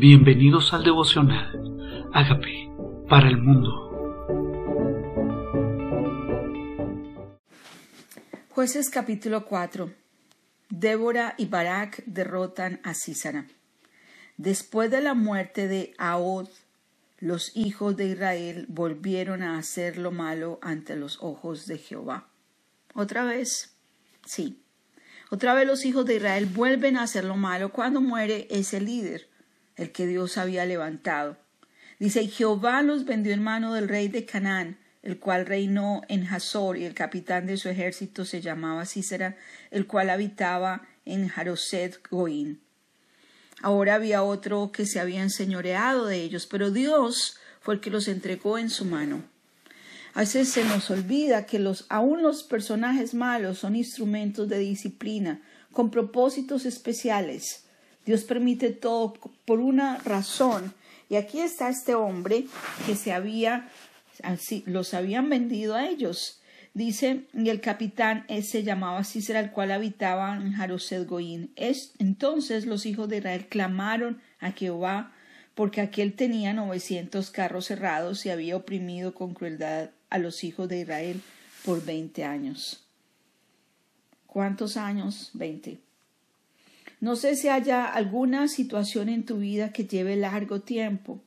Bienvenidos al devocional. Hágame para el mundo. Jueces capítulo 4. Débora y Barak derrotan a Sísara. Después de la muerte de Ahod, los hijos de Israel volvieron a hacer lo malo ante los ojos de Jehová. ¿Otra vez? Sí. Otra vez los hijos de Israel vuelven a hacer lo malo cuando muere ese líder el que Dios había levantado. Dice, y Jehová los vendió en mano del rey de Canaán, el cual reinó en Hazor, y el capitán de su ejército se llamaba Cícera, el cual habitaba en Jaroset Goín. Ahora había otro que se había enseñoreado de ellos, pero Dios fue el que los entregó en su mano. A veces se nos olvida que los, aun los personajes malos son instrumentos de disciplina, con propósitos especiales. Dios permite todo por una razón. Y aquí está este hombre que se había, así, los habían vendido a ellos. Dice, y el capitán se llamaba Cícera, el cual habitaba en Jaroset Goín. Es, entonces los hijos de Israel clamaron a Jehová, porque aquel tenía novecientos carros cerrados y había oprimido con crueldad a los hijos de Israel por veinte años. ¿Cuántos años? Veinte. No sé si haya alguna situación en tu vida que lleve largo tiempo.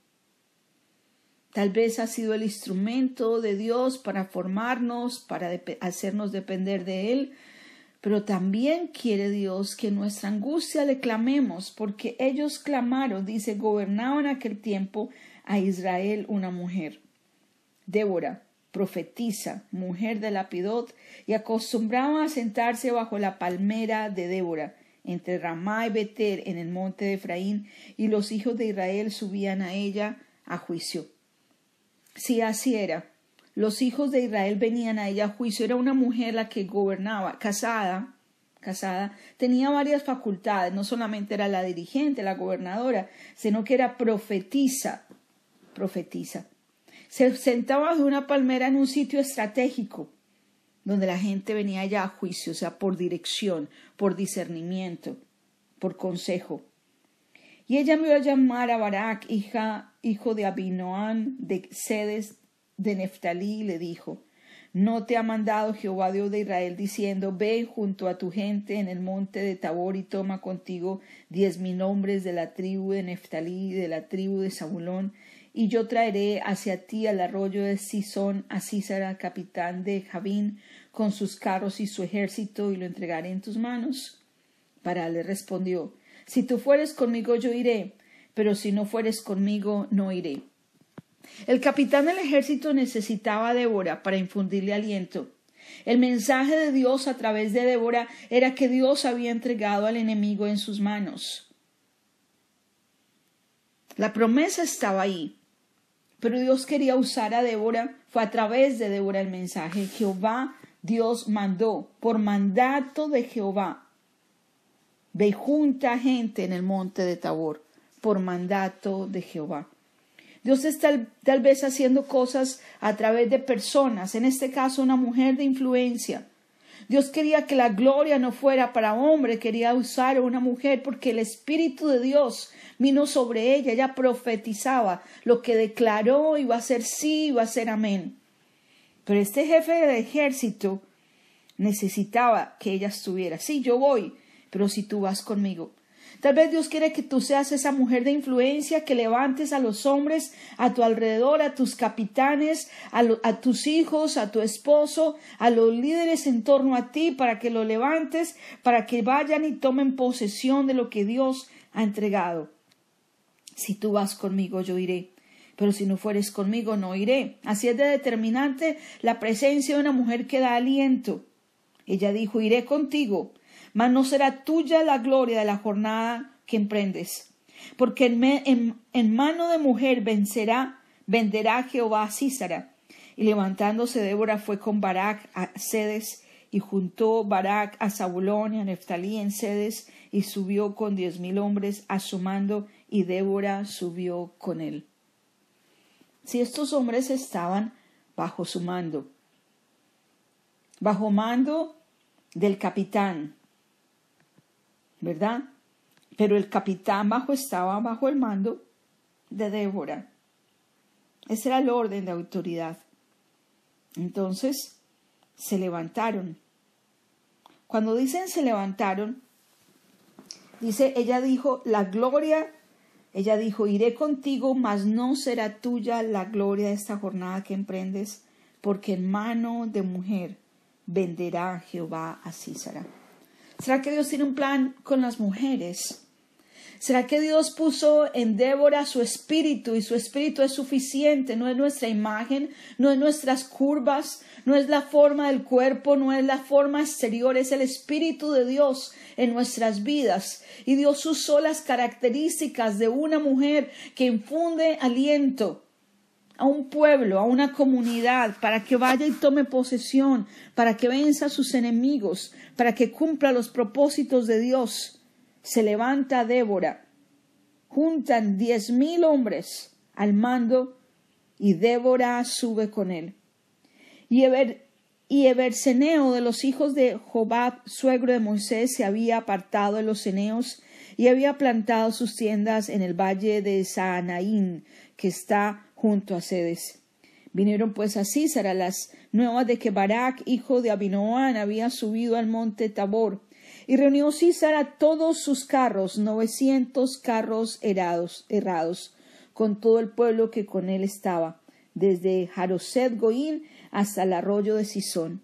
Tal vez ha sido el instrumento de Dios para formarnos, para hacernos depender de Él, pero también quiere Dios que nuestra angustia le clamemos, porque ellos clamaron, dice, gobernaban aquel tiempo a Israel una mujer. Débora, profetisa, mujer de Lapidot, y acostumbraba a sentarse bajo la palmera de Débora, entre Ramá y Beter en el monte de Efraín, y los hijos de Israel subían a ella a juicio. Si así era, los hijos de Israel venían a ella a juicio. Era una mujer la que gobernaba, casada, casada, tenía varias facultades, no solamente era la dirigente, la gobernadora, sino que era profetisa, profetisa. Se sentaba de una palmera en un sitio estratégico, donde la gente venía ya a juicio, o sea, por dirección, por discernimiento, por consejo. Y ella me iba a llamar a Barak, hija, hijo de Abinoán, de Sedes de Neftalí, y le dijo, ¿No te ha mandado Jehová Dios de Israel diciendo, ve junto a tu gente en el monte de Tabor y toma contigo diez mil hombres de la tribu de Neftalí y de la tribu de Zabulón, y yo traeré hacia ti al arroyo de Sison a Císara, capitán de Javín, con sus carros y su ejército, y lo entregaré en tus manos? Para le respondió, Si tú fueres conmigo yo iré, pero si no fueres conmigo no iré. El capitán del ejército necesitaba a Débora para infundirle aliento. El mensaje de Dios a través de Débora era que Dios había entregado al enemigo en sus manos. La promesa estaba ahí, pero Dios quería usar a Débora, fue a través de Débora el mensaje. Jehová, Dios mandó, por mandato de Jehová, ve junta gente en el monte de Tabor, por mandato de Jehová. Dios está tal vez haciendo cosas a través de personas, en este caso una mujer de influencia. Dios quería que la gloria no fuera para hombre, quería usar a una mujer porque el Espíritu de Dios vino sobre ella, ella profetizaba lo que declaró iba a ser sí, iba a ser amén. Pero este jefe de ejército necesitaba que ella estuviera. Sí, yo voy, pero si tú vas conmigo. Tal vez Dios quiere que tú seas esa mujer de influencia que levantes a los hombres a tu alrededor, a tus capitanes, a, tus hijos, a tu esposo, a los líderes en torno a ti, para que lo levantes, para que vayan y tomen posesión de lo que Dios ha entregado. Si tú vas conmigo, yo iré. Pero si no fueres conmigo, no iré. Así es de determinante la presencia de una mujer que da aliento. Ella dijo, iré contigo, mas no será tuya la gloria de la jornada que emprendes. Porque en, mano de mujer vencerá, venderá Jehová a Císara. Y levantándose Débora fue con Barak a Sedes, y juntó Barak a Zabulón y a Neftalí en Sedes, y subió con diez mil hombres a su mando, y Débora subió con él. Si estos hombres estaban bajo su mando, bajo mando del capitán, ¿verdad? Pero el capitán bajo estaba bajo el mando de Débora. Ese era el orden de autoridad. Entonces se levantaron. Cuando dicen se levantaron, dice, ella dijo, la gloria, ella dijo, iré contigo, mas no será tuya la gloria de esta jornada que emprendes, porque en mano de mujer venderá Jehová a Císara. ¿Será que Dios tiene un plan con las mujeres? ¿Será que Dios puso en Débora su espíritu y su espíritu es suficiente? No es nuestra imagen, no es nuestras curvas, no es la forma del cuerpo, no es la forma exterior, es el espíritu de Dios en nuestras vidas. Y Dios usó las características de una mujer que infunde aliento a un pueblo, a una comunidad, para que vaya y tome posesión, para que venza a sus enemigos, para que cumpla los propósitos de Dios se levanta Débora, juntan diez mil hombres al mando y Débora sube con él. Y, Eber, y de los hijos de Jobab, suegro de Moisés, se había apartado de los eneos y había plantado sus tiendas en el valle de Saanaín, que está junto a Sedes. Vinieron pues a Císara las nuevas de que Barak, hijo de Abinoán, había subido al monte Tabor y reunió Císara todos sus carros, novecientos carros errados, errados, con todo el pueblo que con él estaba, desde Jaroset Goín hasta el arroyo de Sison.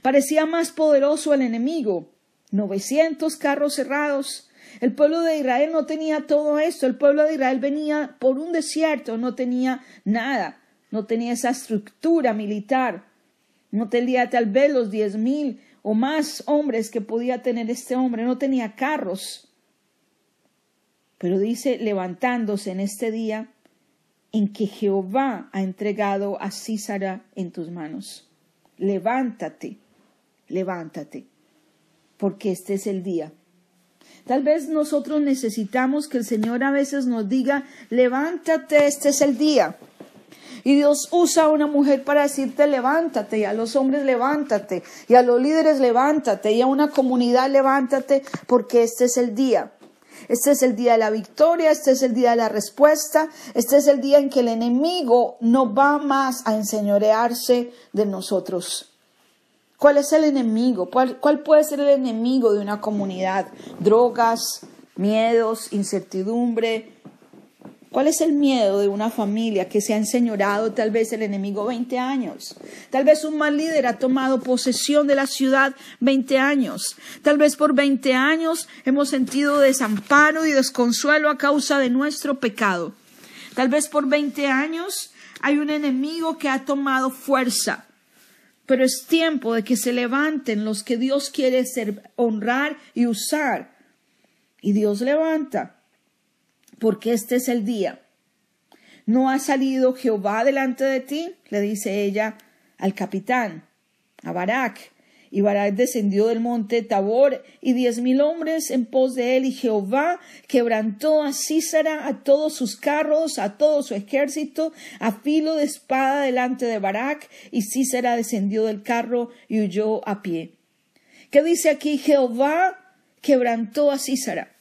Parecía más poderoso el enemigo. Novecientos carros errados. El pueblo de Israel no tenía todo esto. El pueblo de Israel venía por un desierto, no tenía nada, no tenía esa estructura militar. No tenía tal vez los diez mil o más hombres que podía tener este hombre, no tenía carros. Pero dice, levantándose en este día en que Jehová ha entregado a Císara en tus manos. Levántate, levántate, porque este es el día. Tal vez nosotros necesitamos que el Señor a veces nos diga, levántate, este es el día. Y Dios usa a una mujer para decirte levántate, y a los hombres levántate, y a los líderes levántate, y a una comunidad levántate, porque este es el día. Este es el día de la victoria, este es el día de la respuesta, este es el día en que el enemigo no va más a enseñorearse de nosotros. ¿Cuál es el enemigo? ¿Cuál, ¿Cuál, puede ser el enemigo de una comunidad? Drogas, miedos, incertidumbre, ¿Cuál es el miedo de una familia que se ha enseñorado tal vez el enemigo 20 años? Tal vez un mal líder ha tomado posesión de la ciudad 20 años. Tal vez por 20 años hemos sentido desamparo y desconsuelo a causa de nuestro pecado. Tal vez por 20 años hay un enemigo que ha tomado fuerza. Pero es tiempo de que se levanten los que Dios quiere ser, honrar y usar. Y Dios levanta porque este es el día. ¿No ha salido Jehová delante de ti? le dice ella al capitán, a Barak. Y Barak descendió del monte Tabor y diez mil hombres en pos de él, y Jehová quebrantó a Císara, a todos sus carros, a todo su ejército, a filo de espada delante de Barak, y Císara descendió del carro y huyó a pie. ¿Qué dice aquí? Jehová quebrantó a Císara.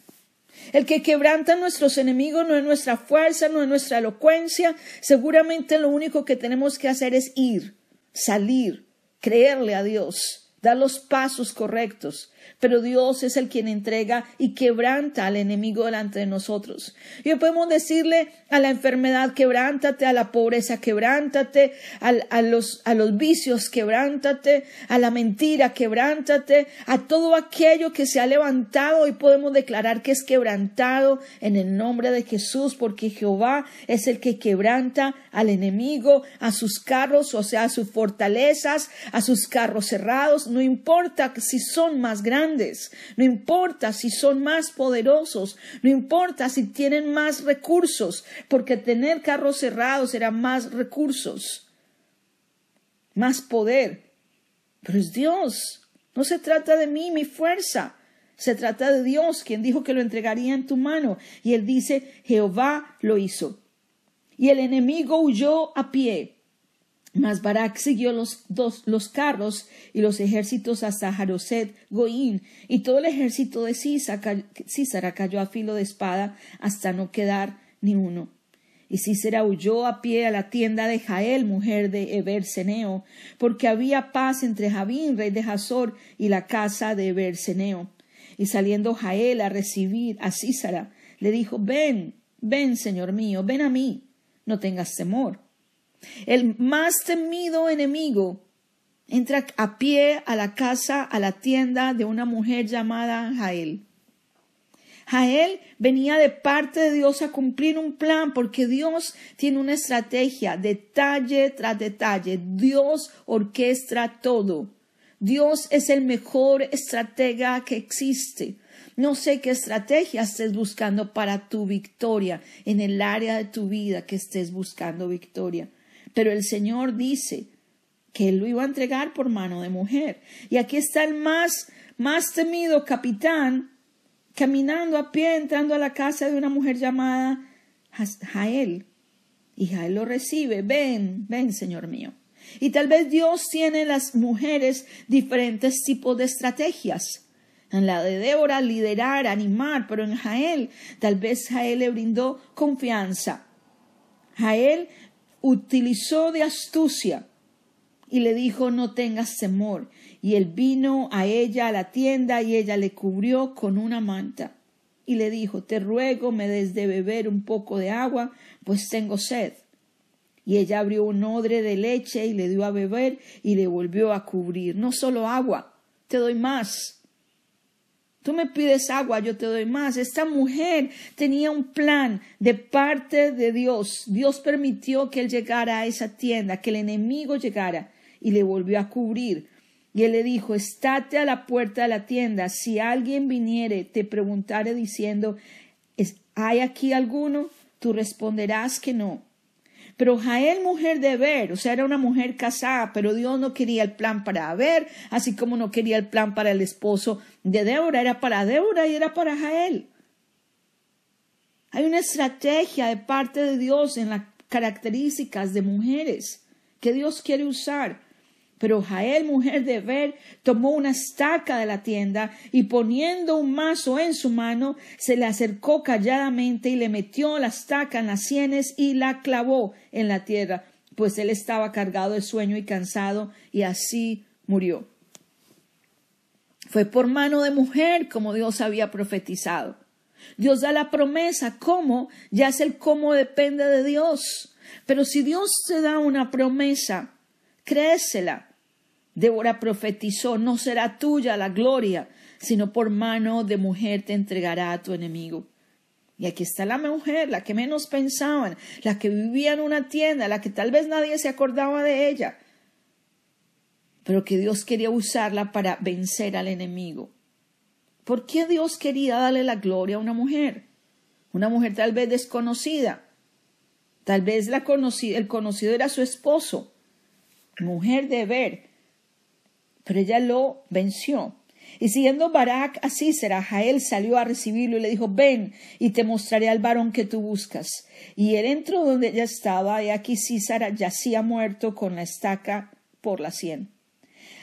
El que quebranta a nuestros enemigos no es nuestra fuerza, no es nuestra elocuencia. Seguramente lo único que tenemos que hacer es ir, salir, creerle a Dios, dar los pasos correctos pero Dios es el quien entrega y quebranta al enemigo delante de nosotros. Y podemos decirle a la enfermedad, quebrántate, a la pobreza, quebrántate, a, los, a los vicios, quebrántate, a la mentira, quebrántate, a todo aquello que se ha levantado y podemos declarar que es quebrantado en el nombre de Jesús, porque Jehová es el que quebranta al enemigo, a sus carros, o sea, a sus fortalezas, a sus carros cerrados, no importa si son más grandes, no importa si son más poderosos, no importa si tienen más recursos, porque tener carros cerrados era más recursos, más poder. Pero es Dios, no se trata de mí, mi fuerza. Se trata de Dios, quien dijo que lo entregaría en tu mano. Y él dice, Jehová lo hizo. Y el enemigo huyó a pie Mas Barak siguió los, dos, los carros y los ejércitos hasta Jaroset Goín, y todo el ejército de Císara cayó a filo de espada hasta no quedar ni uno. Y Císara huyó a pie a la tienda de Jael, mujer de Eberseneo, porque había paz entre Javín, rey de Hazor, y la casa de Eberseneo. Y saliendo Jael a recibir a Císara, le dijo Ven, ven, señor mío, ven a mí, no tengas temor el más temido enemigo entra a pie a la casa, a la tienda de una mujer llamada Jael. Jael venía de parte de Dios a cumplir un plan porque Dios tiene una estrategia, detalle tras detalle. Dios orquestra todo. Dios es el mejor estratega que existe. No sé qué estrategia estés buscando para tu victoria en el área de tu vida que estés buscando victoria. Pero el Señor dice que él lo iba a entregar por mano de mujer. Y aquí está el más, más temido capitán caminando a pie, entrando a la casa de una mujer llamada Jael. Y Jael lo recibe, ven, ven, Señor mío. Y tal vez Dios tiene en las mujeres diferentes tipos de estrategias. En la de Débora, liderar, animar, pero en Jael, tal vez Jael le brindó confianza. Jael utilizó de astucia y le dijo no tengas temor. Y él vino a ella a la tienda y ella le cubrió con una manta. Y le dijo te ruego me des de beber un poco de agua, pues tengo sed. Y ella abrió un odre de leche y le dio a beber y le volvió a cubrir. No solo agua, te doy más. Tú me pides agua, yo te doy más. Esta mujer tenía un plan de parte de Dios. Dios permitió que él llegara a esa tienda, que el enemigo llegara y le volvió a cubrir. Y él le dijo, estate a la puerta de la tienda. Si alguien viniere, te preguntare diciendo, ¿hay aquí alguno? Tú responderás que no. Pero Jael, mujer de ver, o sea, era una mujer casada, pero Dios no quería el plan para ver, así como no quería el plan para el esposo de Débora, era para Débora y era para Jael. Hay una estrategia de parte de Dios en las características de mujeres que Dios quiere usar pero Jael, mujer de Ver, tomó una estaca de la tienda y poniendo un mazo en su mano, se le acercó calladamente y le metió la estaca en las sienes y la clavó en la tierra, pues él estaba cargado de sueño y cansado, y así murió. Fue por mano de mujer como Dios había profetizado. Dios da la promesa, ¿cómo? Ya es el cómo depende de Dios. Pero si Dios te da una promesa, créesela Débora profetizó, no será tuya la gloria, sino por mano de mujer te entregará a tu enemigo. Y aquí está la mujer, la que menos pensaban, la que vivía en una tienda, la que tal vez nadie se acordaba de ella, pero que Dios quería usarla para vencer al enemigo. ¿Por qué Dios quería darle la gloria a una mujer? Una mujer tal vez desconocida. Tal vez el conocido era su esposo. Mujer de ver, pero ella lo venció. Y siguiendo Barak a Cícera, Jael salió a recibirlo y le dijo, ven y te mostraré al varón que tú buscas. Y él entró donde ella estaba, y aquí Císara yacía muerto con la estaca por la sien.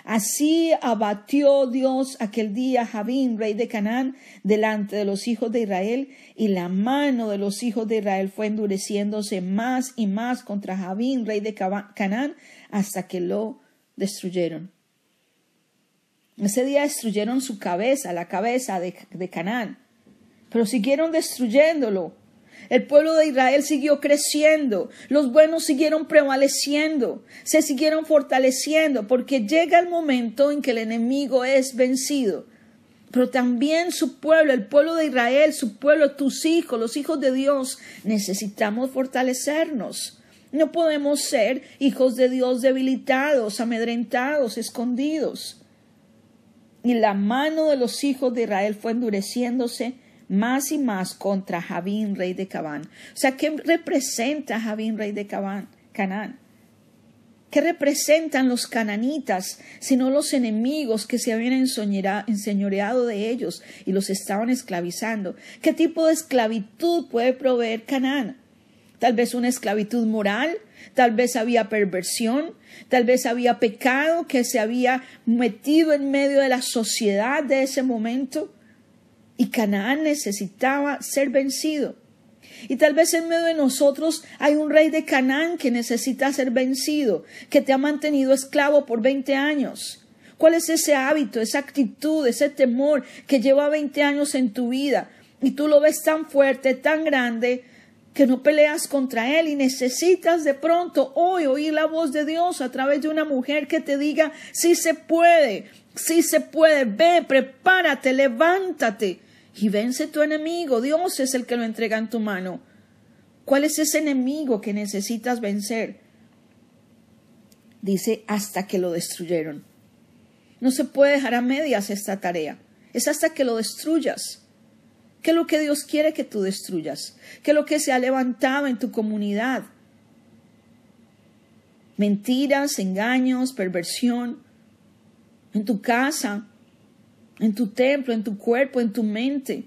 Así abatió Dios aquel día Javín, rey de Canaán, delante de los hijos de Israel, y la mano de los hijos de Israel fue endureciéndose más y más contra Javín, rey de Canaán, hasta que lo destruyeron. Ese día destruyeron su cabeza, la cabeza de, Canaán, pero siguieron destruyéndolo. El pueblo de Israel siguió creciendo, los buenos siguieron prevaleciendo, se siguieron fortaleciendo, porque llega el momento en que el enemigo es vencido. Pero también su pueblo, el pueblo de Israel, su pueblo, tus hijos, los hijos de Dios, necesitamos fortalecernos. No podemos ser hijos de Dios debilitados, amedrentados, escondidos y la mano de los hijos de Israel fue endureciéndose más y más contra Javín, rey de Cabán. O sea, ¿qué representa Javín, rey de Cabán, Canaán? ¿Qué representan los cananitas, sino los enemigos que se habían enseñoreado de ellos y los estaban esclavizando? ¿Qué tipo de esclavitud puede proveer Canaán? Tal vez una esclavitud moral, tal vez había perversión, tal vez había pecado que se había metido en medio de la sociedad de ese momento y Canaán necesitaba ser vencido. Y tal vez en medio de nosotros hay un rey de Canaán que necesita ser vencido, que te ha mantenido esclavo por 20 años. ¿Cuál es ese hábito, esa actitud, ese temor que lleva 20 años en tu vida y tú lo ves tan fuerte, tan grande, que no peleas contra él y necesitas de pronto hoy oír la voz de Dios a través de una mujer que te diga, sí se puede, sí se puede, ve, prepárate, levántate y vence tu enemigo. Dios es el que lo entrega en tu mano. ¿Cuál es ese enemigo que necesitas vencer? Dice, hasta que lo destruyeron. No se puede dejar a medias esta tarea. Es hasta que lo destruyas. ¿Qué es lo que Dios quiere que tú destruyas? ¿Qué es lo que se ha levantado en tu comunidad? Mentiras, engaños, perversión. En tu casa, en tu templo, en tu cuerpo, en tu mente.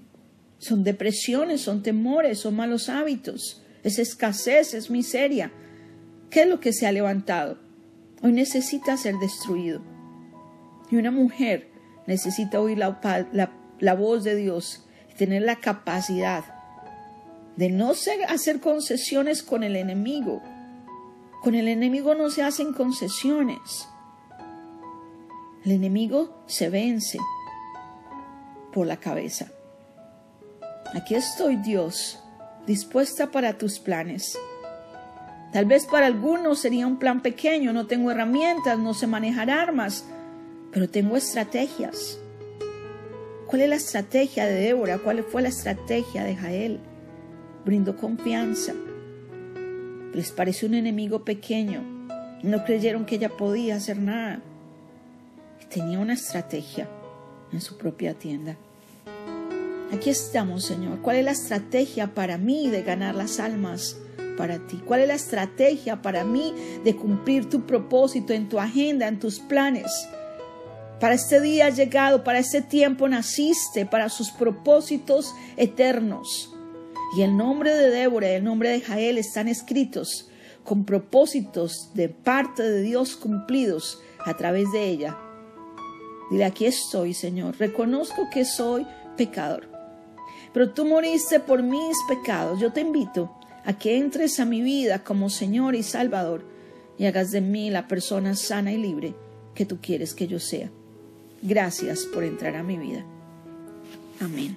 Son depresiones, son temores, son malos hábitos, es escasez, es miseria. ¿Qué es lo que se ha levantado? Hoy necesita ser destruido. Y una mujer necesita oír la, voz de Dios tener la capacidad de no hacer concesiones con el enemigo. Con el enemigo no se hacen concesiones. El enemigo se vence por la cabeza. Aquí estoy, Dios, dispuesta para tus planes. Tal vez para algunos sería un plan pequeño, no tengo herramientas, no sé manejar armas, pero tengo estrategias. ¿Cuál es la estrategia de Débora? ¿Cuál fue la estrategia de Jael? Brindó confianza. Les pareció un enemigo pequeño. No creyeron que ella podía hacer nada. Tenía una estrategia en su propia tienda. Aquí estamos, Señor. ¿Cuál es la estrategia para mí de ganar las almas para ti? ¿Cuál es la estrategia para mí de cumplir tu propósito en tu agenda, en tus planes? Para este día has llegado, para este tiempo naciste, para sus propósitos eternos. Y el nombre de Débora y el nombre de Jael están escritos con propósitos de parte de Dios cumplidos a través de ella. Dile, aquí estoy, Señor. Reconozco que soy pecador pero tú moriste por mis pecados. Yo te invito a que entres a mi vida como Señor y Salvador y hagas de mí la persona sana y libre que tú quieres que yo sea. Gracias por entrar a mi vida. Amén.